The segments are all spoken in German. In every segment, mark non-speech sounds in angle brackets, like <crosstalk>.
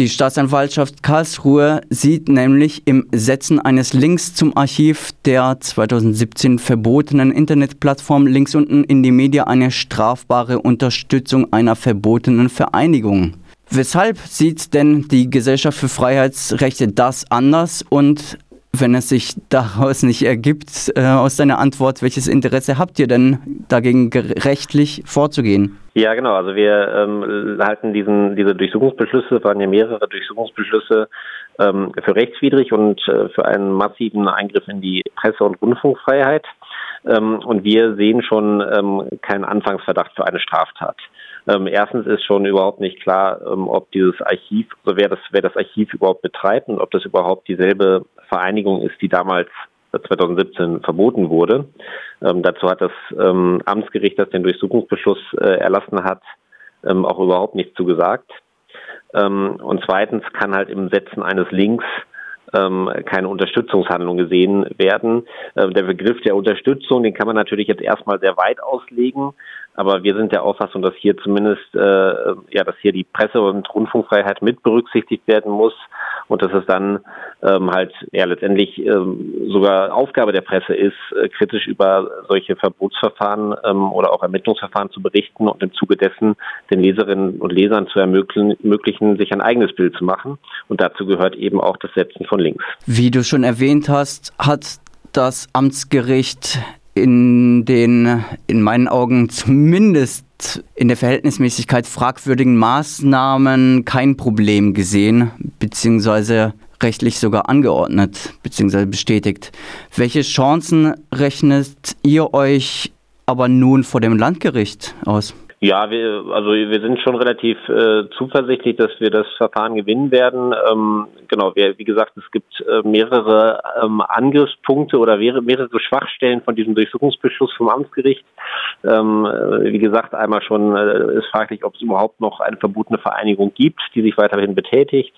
Die Staatsanwaltschaft Karlsruhe sieht nämlich im Setzen eines Links zum Archiv der 2017 verbotenen Internetplattform links unten in die Media eine strafbare Unterstützung einer verbotenen Vereinigung. Weshalb sieht denn die Gesellschaft für Freiheitsrechte das anders und wenn es sich <laughs> daraus nicht ergibt, äh, aus deiner Antwort, welches Interesse habt ihr denn dagegen rechtlich vorzugehen? Ja, genau. Also wir ähm, halten diesen, diese Durchsuchungsbeschlüsse, waren ja mehrere Durchsuchungsbeschlüsse, ähm, für rechtswidrig und äh, für einen massiven Eingriff in die Presse- und Rundfunkfreiheit. Ähm, und wir sehen schon ähm, keinen Anfangsverdacht für eine Straftat. Ähm, erstens ist schon überhaupt nicht klar, ähm, ob dieses Archiv, also wer das, wer das Archiv überhaupt betreibt und ob das überhaupt dieselbe Vereinigung ist, die damals 2017 verboten wurde. Ähm, dazu hat das ähm, Amtsgericht, das den Durchsuchungsbeschluss äh, erlassen hat, ähm, auch überhaupt nichts zugesagt. Ähm, und zweitens kann halt im Setzen eines Links ähm, keine Unterstützungshandlung gesehen werden. Äh, der Begriff der Unterstützung, den kann man natürlich jetzt erstmal sehr weit auslegen. Aber wir sind der Auffassung, dass hier zumindest, äh, ja, dass hier die Presse- und Rundfunkfreiheit mit berücksichtigt werden muss und dass es dann ähm, halt ja letztendlich ähm, sogar Aufgabe der Presse ist, äh, kritisch über solche Verbotsverfahren ähm, oder auch Ermittlungsverfahren zu berichten und im Zuge dessen den Leserinnen und Lesern zu ermöglichen, sich ein eigenes Bild zu machen. Und dazu gehört eben auch das Setzen von Links. Wie du schon erwähnt hast, hat das Amtsgericht in den, in meinen Augen zumindest in der Verhältnismäßigkeit fragwürdigen Maßnahmen kein Problem gesehen, beziehungsweise rechtlich sogar angeordnet, beziehungsweise bestätigt. Welche Chancen rechnet ihr euch aber nun vor dem Landgericht aus? Ja, wir, also wir sind schon relativ äh, zuversichtlich, dass wir das Verfahren gewinnen werden. Ähm, genau, wir, wie gesagt, es gibt äh, mehrere ähm, Angriffspunkte oder mehrere Schwachstellen von diesem Durchsuchungsbeschluss vom Amtsgericht. Ähm, äh, wie gesagt, einmal schon äh, ist fraglich, ob es überhaupt noch eine verbotene Vereinigung gibt, die sich weiterhin betätigt.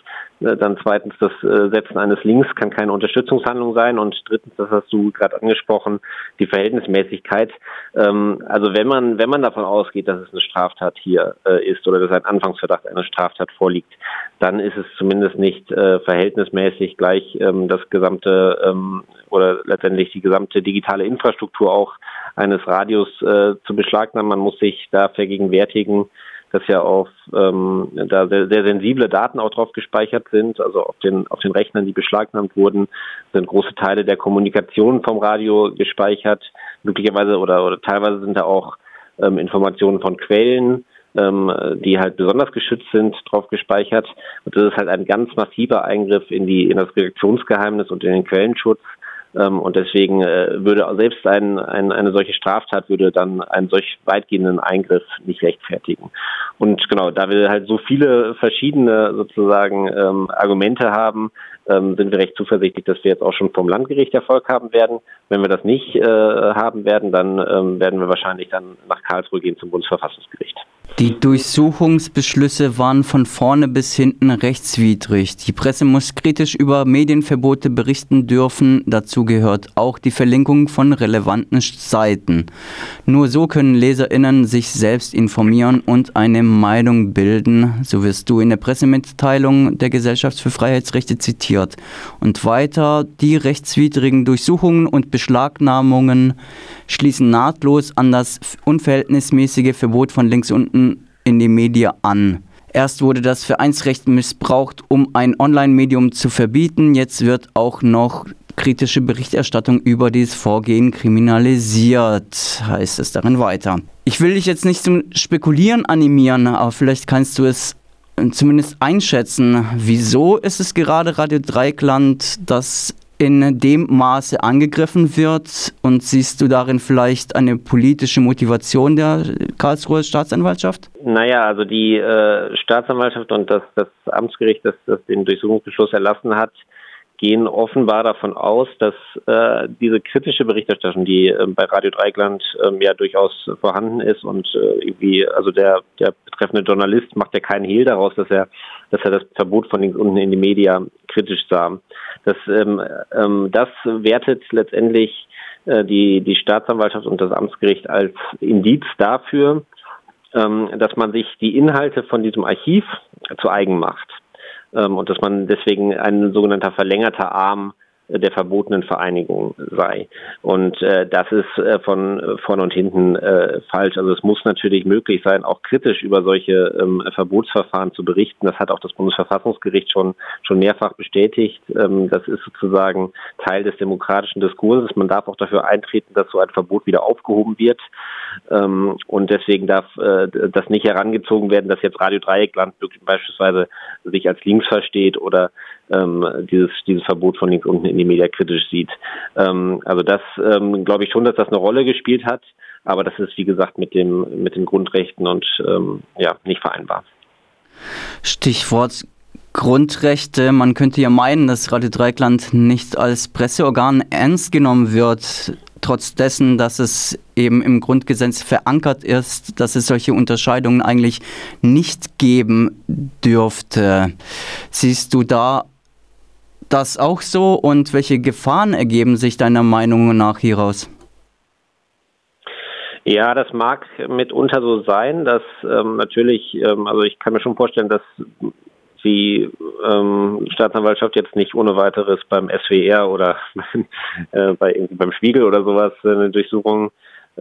Äh, dann zweitens, das äh, Setzen eines Links kann keine Unterstützungshandlung sein. Und drittens, das hast du gerade angesprochen, die Verhältnismäßigkeit. Ähm, also wenn man, wenn man davon ausgeht, dass es eine Straftat hier äh, ist oder dass ein Anfangsverdacht einer Straftat vorliegt, dann ist es zumindest nicht verhältnismäßig gleich ähm, das gesamte ähm, oder letztendlich die gesamte digitale Infrastruktur auch eines Radios äh, zu beschlagnahmen. Man muss sich da vergegenwärtigen, dass ja auf ähm, da sehr, sehr sensible Daten auch drauf gespeichert sind. Also auf den auf den Rechnern, die beschlagnahmt wurden, sind große Teile der Kommunikation vom Radio gespeichert. Möglicherweise oder, oder teilweise sind da auch ähm, Informationen von Quellen, ähm, die halt besonders geschützt sind, drauf gespeichert. Und das ist halt ein ganz massiver Eingriff in die in das Redaktionsgeheimnis und in den Quellenschutz. Ähm, und deswegen äh, würde selbst ein, ein, eine solche Straftat würde dann einen solch weitgehenden Eingriff nicht rechtfertigen. Und genau, da wir halt so viele verschiedene sozusagen ähm, Argumente haben, ähm, sind wir recht zuversichtlich, dass wir jetzt auch schon vom Landgericht Erfolg haben werden. Wenn wir das nicht äh, haben werden, dann ähm, werden wir wahrscheinlich dann nach Karlsruhe gehen zum Bundesverfassungsgericht. Die Durchsuchungsbeschlüsse waren von vorne bis hinten rechtswidrig. Die Presse muss kritisch über Medienverbote berichten dürfen. Dazu gehört auch die Verlinkung von relevanten Seiten. Nur so können Leserinnen sich selbst informieren und eine Meinung bilden. So wirst du in der Pressemitteilung der Gesellschaft für Freiheitsrechte zitiert. Und weiter, die rechtswidrigen Durchsuchungen und Beschlagnahmungen schließen nahtlos an das unverhältnismäßige Verbot von links unten in die Medien an. Erst wurde das Vereinsrecht missbraucht, um ein Online-Medium zu verbieten. Jetzt wird auch noch kritische Berichterstattung über dieses Vorgehen kriminalisiert, heißt es darin weiter. Ich will dich jetzt nicht zum Spekulieren animieren, aber vielleicht kannst du es zumindest einschätzen. Wieso ist es gerade Radio Dreikland, das in dem Maße angegriffen wird? Und siehst du darin vielleicht eine politische Motivation der Karlsruher Staatsanwaltschaft? Naja, also die äh, Staatsanwaltschaft und das, das Amtsgericht, das, das den Durchsuchungsbeschluss erlassen hat, gehen offenbar davon aus, dass äh, diese kritische Berichterstattung, die äh, bei Radio Dreigland äh, ja durchaus vorhanden ist und äh, irgendwie, also der, der betreffende Journalist macht ja keinen Hehl daraus, dass er, dass er das Verbot von links unten in die Media kritisch sah. Das, ähm, ähm, das wertet letztendlich äh, die, die Staatsanwaltschaft und das Amtsgericht als Indiz dafür, ähm, dass man sich die Inhalte von diesem Archiv zu eigen macht. Ähm, und dass man deswegen ein sogenannter verlängerter Arm der verbotenen Vereinigung sei. Und äh, das ist äh, von vorne und hinten äh, falsch. Also es muss natürlich möglich sein, auch kritisch über solche ähm, Verbotsverfahren zu berichten. Das hat auch das Bundesverfassungsgericht schon schon mehrfach bestätigt. Ähm, das ist sozusagen Teil des demokratischen Diskurses. Man darf auch dafür eintreten, dass so ein Verbot wieder aufgehoben wird. Ähm, und deswegen darf äh, das nicht herangezogen werden, dass jetzt Radio Dreieckland beispielsweise sich als links versteht oder ähm, dieses, dieses Verbot von links unten in die Media kritisch sieht. Ähm, also das ähm, glaube ich schon, dass das eine Rolle gespielt hat, aber das ist wie gesagt mit dem mit den Grundrechten und ähm, ja nicht vereinbar. Stichwort Grundrechte. Man könnte ja meinen, dass Radio Dreieckland nicht als Presseorgan ernst genommen wird, trotz dessen, dass es eben im Grundgesetz verankert ist, dass es solche Unterscheidungen eigentlich nicht geben dürfte. Siehst du da das auch so und welche Gefahren ergeben sich deiner Meinung nach hieraus? Ja, das mag mitunter so sein, dass ähm, natürlich, ähm, also ich kann mir schon vorstellen, dass die ähm, Staatsanwaltschaft jetzt nicht ohne weiteres beim SWR oder <laughs> äh, bei, beim Spiegel oder sowas eine Durchsuchung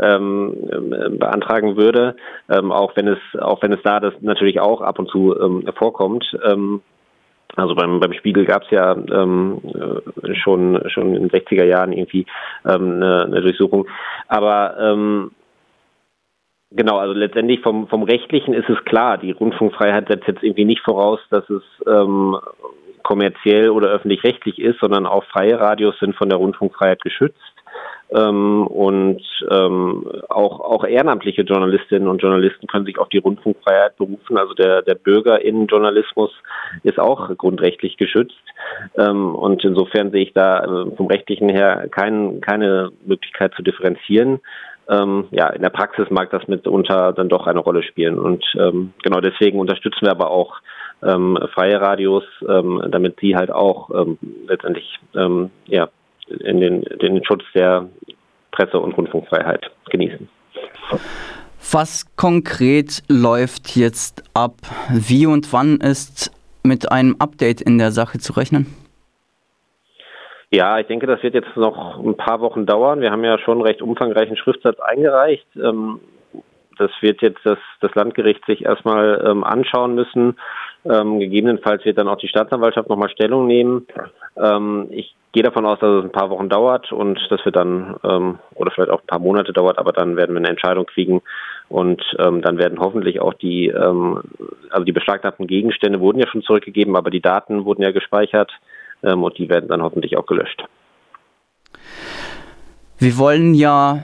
ähm, äh, beantragen würde, ähm, auch wenn es auch wenn es da das natürlich auch ab und zu ähm, vorkommt. Ähm, also beim, beim Spiegel gab es ja ähm, äh, schon schon in den 60er Jahren irgendwie ähm, eine, eine Durchsuchung. Aber ähm, genau, also letztendlich vom, vom Rechtlichen ist es klar, die Rundfunkfreiheit setzt jetzt irgendwie nicht voraus, dass es ähm, kommerziell oder öffentlich-rechtlich ist, sondern auch freie Radios sind von der Rundfunkfreiheit geschützt. Ähm, und ähm, auch, auch ehrenamtliche Journalistinnen und Journalisten können sich auf die Rundfunkfreiheit berufen. Also der, der Bürgerinnenjournalismus ist auch grundrechtlich geschützt. Ähm, und insofern sehe ich da äh, vom Rechtlichen her kein, keine Möglichkeit zu differenzieren. Ähm, ja, in der Praxis mag das mitunter dann doch eine Rolle spielen. Und ähm, genau deswegen unterstützen wir aber auch ähm, freie Radios, ähm, damit sie halt auch ähm, letztendlich ähm, ja, in den, den Schutz der Presse- und Rundfunkfreiheit genießen. Was konkret läuft jetzt ab? Wie und wann ist mit einem Update in der Sache zu rechnen? Ja, ich denke, das wird jetzt noch ein paar Wochen dauern. Wir haben ja schon einen recht umfangreichen Schriftsatz eingereicht. Ähm, das wird jetzt das, das Landgericht sich erstmal ähm, anschauen müssen. Ähm, gegebenenfalls wird dann auch die Staatsanwaltschaft nochmal Stellung nehmen. Ähm, ich gehe davon aus, dass es ein paar Wochen dauert und dass wir dann, ähm, oder vielleicht auch ein paar Monate dauert, aber dann werden wir eine Entscheidung kriegen und ähm, dann werden hoffentlich auch die, ähm, also die beschlagnahmten Gegenstände wurden ja schon zurückgegeben, aber die Daten wurden ja gespeichert ähm, und die werden dann hoffentlich auch gelöscht. Wir wollen ja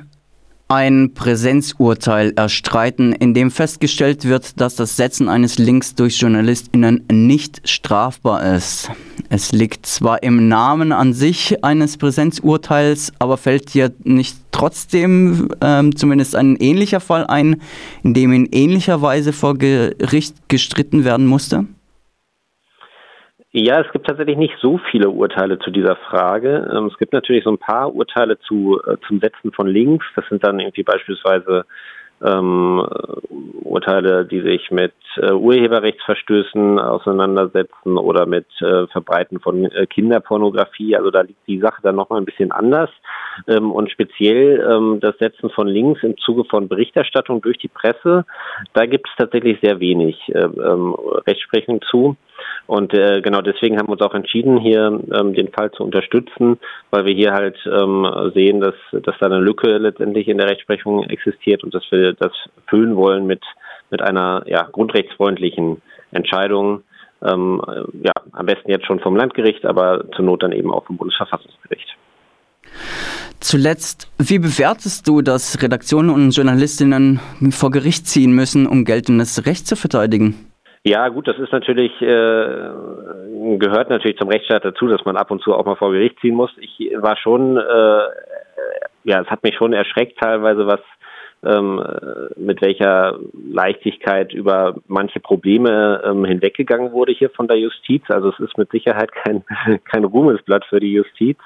ein Präsenzurteil erstreiten, in dem festgestellt wird, dass das Setzen eines Links durch JournalistInnen nicht strafbar ist. Es liegt zwar im Namen an sich eines Präsenzurteils, aber fällt dir nicht trotzdem ähm, zumindest ein ähnlicher Fall ein, in dem in ähnlicher Weise vor Gericht gestritten werden musste? Ja, es gibt tatsächlich nicht so viele Urteile zu dieser Frage. Ähm, es gibt natürlich so ein paar Urteile zu, äh, zum Setzen von Links. Das sind dann irgendwie beispielsweise ähm, Urteile, die sich mit äh, Urheberrechtsverstößen auseinandersetzen oder mit äh, Verbreiten von äh, Kinderpornografie. Also da liegt die Sache dann nochmal ein bisschen anders. Ähm, und speziell ähm, das Setzen von Links im Zuge von Berichterstattung durch die Presse, da gibt es tatsächlich sehr wenig äh, ähm, Rechtsprechung zu. Und äh, genau deswegen haben wir uns auch entschieden, hier ähm, den Fall zu unterstützen, weil wir hier halt ähm, sehen, dass, dass da eine Lücke letztendlich in der Rechtsprechung existiert und dass wir das füllen wollen mit, mit einer ja, grundrechtsfreundlichen Entscheidung. Ähm, ja, am besten jetzt schon vom Landgericht, aber zur Not dann eben auch vom Bundesverfassungsgericht. Zuletzt, wie bewertest du, dass Redaktionen und Journalistinnen vor Gericht ziehen müssen, um geltendes Recht zu verteidigen? Ja, gut, das ist natürlich, äh, gehört natürlich zum Rechtsstaat dazu, dass man ab und zu auch mal vor Gericht ziehen muss. Ich war schon, äh, ja, es hat mich schon erschreckt teilweise, was ähm, mit welcher Leichtigkeit über manche Probleme ähm, hinweggegangen wurde hier von der Justiz. Also es ist mit Sicherheit kein, <laughs> kein Ruhmesblatt für die Justiz.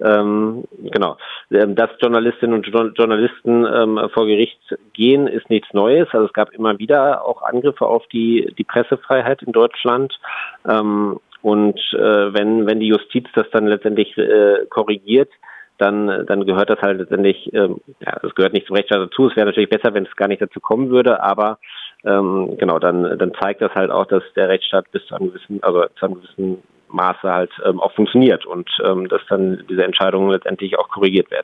Ähm, genau. Ähm, dass Journalistinnen und Journalisten ähm, vor Gericht gehen, ist nichts Neues. Also es gab immer wieder auch Angriffe auf die, die Pressefreiheit in Deutschland. Ähm, und äh, wenn, wenn die Justiz das dann letztendlich äh, korrigiert, dann, dann gehört das halt letztendlich, ähm, ja, das gehört nicht zum Rechtsstaat dazu. Es wäre natürlich besser, wenn es gar nicht dazu kommen würde, aber ähm, genau, dann, dann zeigt das halt auch, dass der Rechtsstaat bis zu einem gewissen, also zu einem gewissen Maße halt ähm, auch funktioniert und ähm, dass dann diese Entscheidungen letztendlich auch korrigiert werden.